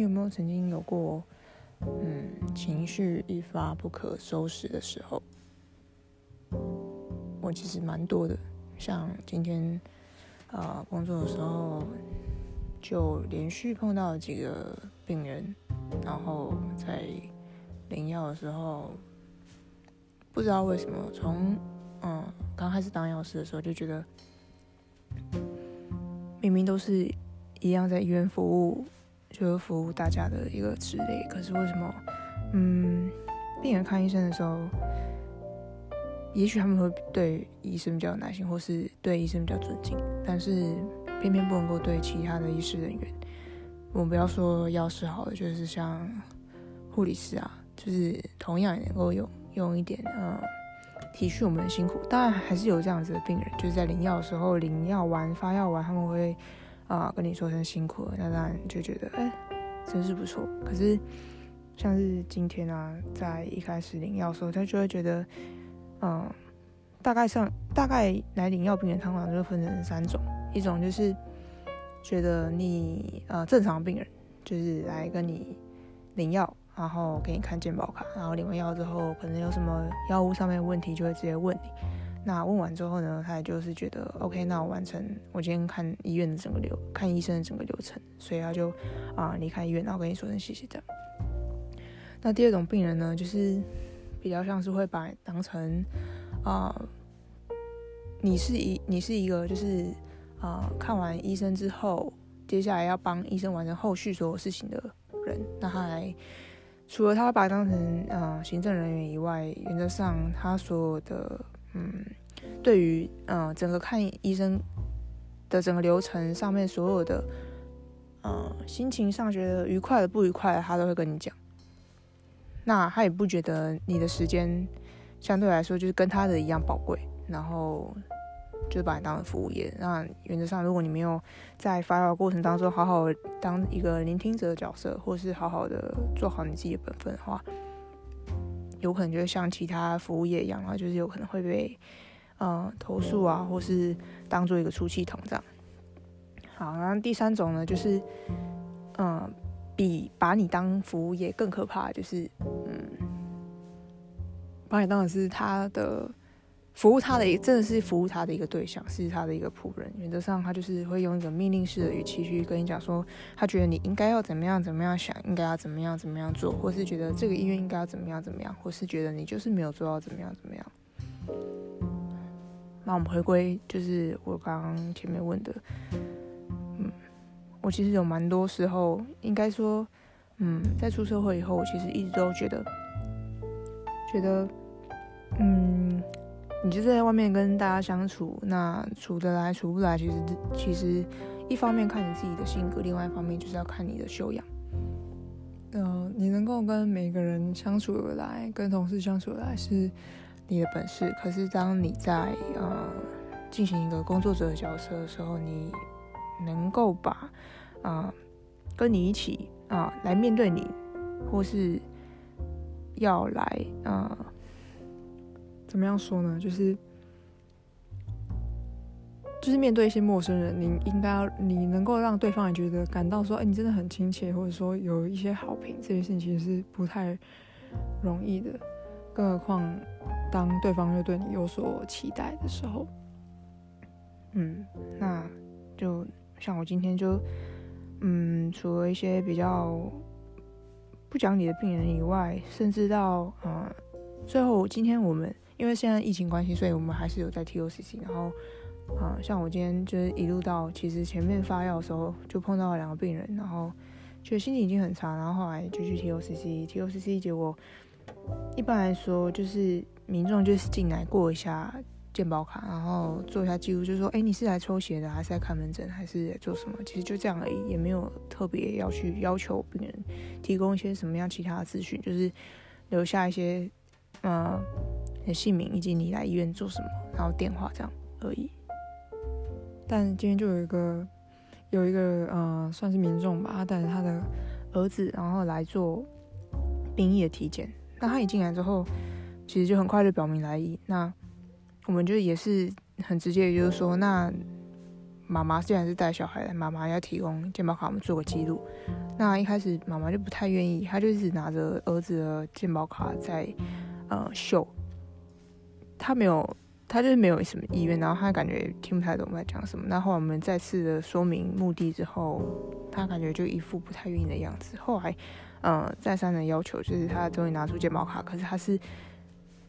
你有没有曾经有过，嗯，情绪一发不可收拾的时候？我其实蛮多的，像今天，呃，工作的时候就连续碰到几个病人，然后在领药的时候，不知道为什么，从嗯刚开始当药师的时候就觉得。明明都是一样在医院服务，就是服务大家的一个职类，可是为什么，嗯，病人看医生的时候，也许他们会对医生比较有耐心，或是对医生比较尊敬，但是偏偏不能够对其他的医师人员。我们不要说药师好了，就是像护理师啊，就是同样也能够用用一点，嗯。体恤我们的辛苦，当然还是有这样子的病人，就是在领药的时候，领药完、发药完，他们会啊跟你说声辛苦了，那当然就觉得哎，真是不错。可是像是今天啊，在一开始领药的时候，他就会觉得，嗯，大概上大概来领药病人，通常就分成三种，一种就是觉得你呃正常病人，就是来跟你领药。然后给你看健保卡，然后领完药之后，可能有什么药物上面的问题，就会直接问你。那问完之后呢，他也就是觉得 OK，那我完成我今天看医院的整个流，看医生的整个流程，所以他就啊离开医院，然后跟你说声谢谢的。那第二种病人呢，就是比较像是会把当成啊，你是一你是一个就是啊看完医生之后，接下来要帮医生完成后续所有事情的人，那他来。除了他把当成呃行政人员以外，原则上他所有的嗯，对于呃整个看医生的整个流程上面所有的呃心情上觉得愉快的不愉快，他都会跟你讲。那他也不觉得你的时间相对来说就是跟他的一样宝贵，然后。就是把你当成服务业。那原则上，如果你没有在发药过程当中好好当一个聆听者的角色，或是好好的做好你自己的本分的话，有可能就像其他服务业一样啊，就是有可能会被呃投诉啊，或是当做一个出气筒这样。好，然后第三种呢，就是嗯，比把你当服务业更可怕，就是嗯，把你当的是他的。服务他的，真的是服务他的一个对象，是他的一个仆人。原则上，他就是会用一种命令式的语气去跟你讲说，他觉得你应该要怎么样怎么样想，应该要怎么样怎么样做，或是觉得这个医院应该要怎么样怎么样，或是觉得你就是没有做到怎么样怎么样。那我们回归，就是我刚刚前面问的，嗯，我其实有蛮多时候，应该说，嗯，在出社会以后，我其实一直都觉得，觉得，嗯。你就在外面跟大家相处，那处得来处不来，其实其实一方面看你自己的性格，另外一方面就是要看你的修养。嗯，你能够跟每个人相处得来，跟同事相处得来是你的本事。可是当你在呃进行一个工作者的角色的时候，你能够把啊跟你一起啊来面对你，或是要来啊。怎么样说呢？就是，就是面对一些陌生人，你应该你能够让对方也觉得感到说，哎，你真的很亲切，或者说有一些好评，这件事情其实是不太容易的。更何况，当对方又对你有所期待的时候，嗯，那就像我今天就，嗯，除了一些比较不讲理的病人以外，甚至到嗯，最后今天我们。因为现在疫情关系，所以我们还是有在 T O C C。然后，啊，像我今天就是一路到，其实前面发药的时候就碰到了两个病人，然后觉得心情已经很差，然后后来就去 T O C C。T O C C 结果一般来说就是民众就是进来过一下健保卡，然后做一下记录，就说，哎，你是来抽血的，还是来看门诊，还是做什么？其实就这样而已，也没有特别要去要求病人提供一些什么样其他的资讯，就是留下一些，姓名以及你来医院做什么，然后电话这样而已。但今天就有一个有一个呃，算是民众吧，他带着他的儿子，然后来做兵役的体检。那他一进来之后，其实就很快就表明来意。那我们就也是很直接，就是说，那妈妈既然是带小孩的，妈妈要提供健保卡，我们做个记录。那一开始妈妈就不太愿意，她就是拿着儿子的健保卡在呃秀，他没有，他就是没有什么意愿，然后他感觉听不太懂我在讲什么。那后来我们再次的说明目的之后，他感觉就一副不太愿意的样子。后来，嗯，再三的要求，就是他终于拿出健保卡，可是他是，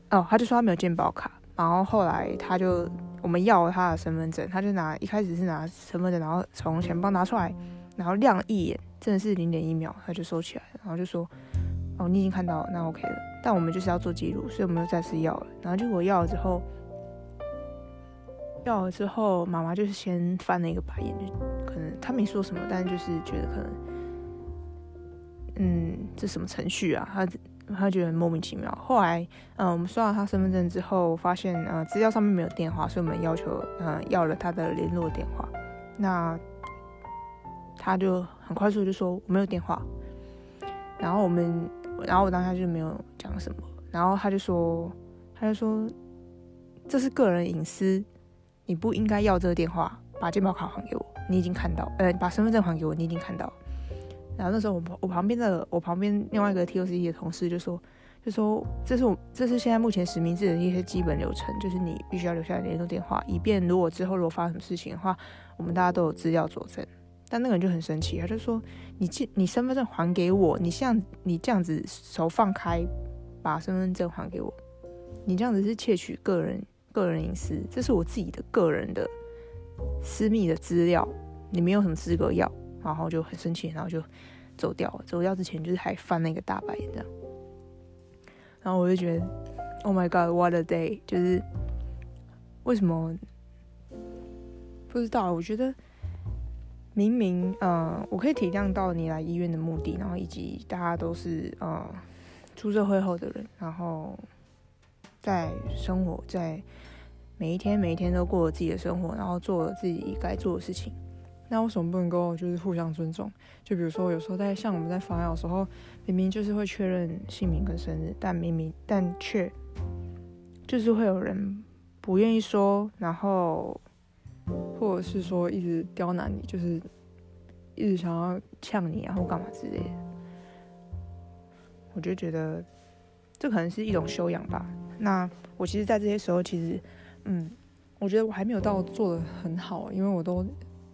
哦，他就说他没有健保卡。然后后来他就我们要了他的身份证，他就拿一开始是拿身份证，然后从钱包拿出来，然后亮一眼，真的是零点一秒，他就收起来，然后就说：“哦，你已经看到，那 OK 了。”但我们就是要做记录，所以我们又再次要了。然后结果要了之后，要了之后，妈妈就是先翻了一个白眼，就可能她没说什么，但就是觉得可能，嗯，这什么程序啊？他。他觉得很莫名其妙。后来，嗯，我们刷了他身份证之后，发现，呃，资料上面没有电话，所以我们要求，嗯，要了他的联络电话。那他就很快速就说我没有电话。然后我们，然后我当下就没有讲什么。然后他就说，他就说这是个人隐私，你不应该要这个电话，把健保卡还给我。你已经看到，呃，把身份证还给我，你已经看到。然后那时候我我旁边的我旁边另外一个 T O C 的同事就说就说这是我这是现在目前实名制的一些基本流程，就是你必须要留下联络电话，以便如果之后如果发生什么事情的话，我们大家都有资料佐证。但那个人就很生气，他就说你借你身份证还给我，你像你这样子手放开把身份证还给我，你这样子是窃取个人个人隐私，这是我自己的个人的私密的资料，你没有什么资格要。然后就很生气，然后就走掉了。走掉之前就是还翻那个大白眼这样。然后我就觉得，Oh my God, what a day！就是为什么不知道？我觉得明明，嗯，我可以体谅到你来医院的目的，然后以及大家都是呃出社会后的人，然后在生活在每一天每一天都过着自己的生活，然后做了自己该做的事情。那为什么不能够就是互相尊重？就比如说，有时候在像我们在发药的时候，明明就是会确认姓名跟生日，但明明但却就是会有人不愿意说，然后或者是说一直刁难你，就是一直想要呛你啊或干嘛之类的。我就觉得这可能是一种修养吧。那我其实，在这些时候，其实嗯，我觉得我还没有到做的很好，因为我都。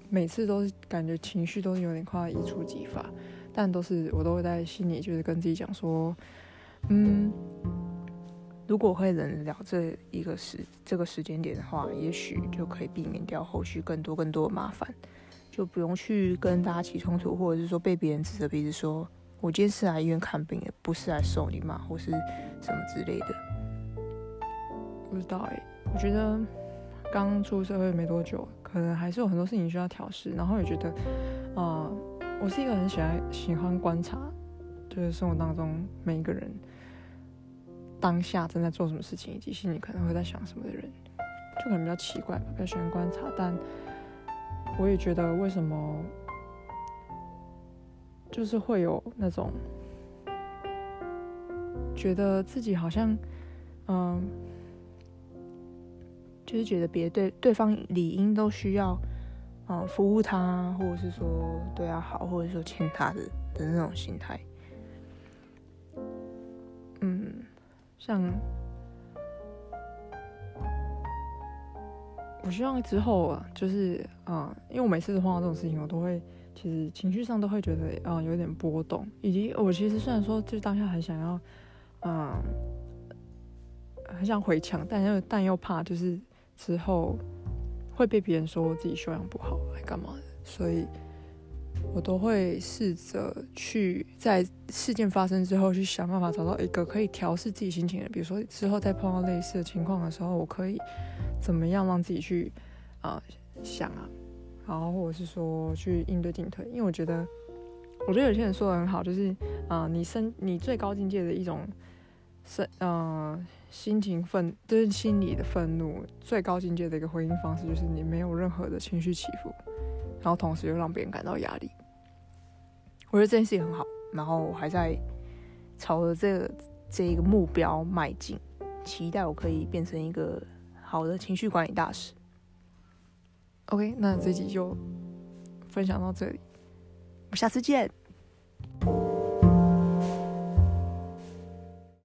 每次都是感觉情绪都有点快一触即发，但都是我都会在心里就是跟自己讲说，嗯，如果会忍了这一个时这个时间点的话，也许就可以避免掉后续更多更多的麻烦，就不用去跟大家起冲突，或者是说被别人指着鼻子说我今天是来医院看病的，不是来受你骂或是什么之类的。不知道哎，我觉得刚出社会没多久。可能还是有很多事情需要调试，然后也觉得，啊，我是一个很喜欢喜欢观察，就是生活当中每一个人当下正在做什么事情，以及心里可能会在想什么的人，就可能比较奇怪吧，比较喜欢观察。但我也觉得，为什么就是会有那种觉得自己好像，嗯。就是觉得别对对方理应都需要，嗯，服务他，或者是说对他好，或者说欠他的的那种心态。像我希望之后啊，就是啊，因为我每次碰到这种事情，我都会其实情绪上都会觉得啊有点波动，以及我其实虽然说就当下很想要，嗯，很想回墙，但又但又怕就是。之后会被别人说我自己修养不好，还干嘛的？所以我都会试着去在事件发生之后去想办法找到一个可以调试自己心情的。比如说之后再碰到类似的情况的时候，我可以怎么样让自己去啊想啊，然后或者是说去应对进退。因为我觉得，我觉得有些人说的很好，就是啊，你生你最高境界的一种生嗯。心情愤，就是心理的愤怒，最高境界的一个回应方式，就是你没有任何的情绪起伏，然后同时又让别人感到压力。我觉得这件事情很好，然后我还在朝着这个这一个目标迈进，期待我可以变成一个好的情绪管理大师。OK，那这集就分享到这里，我们下次见。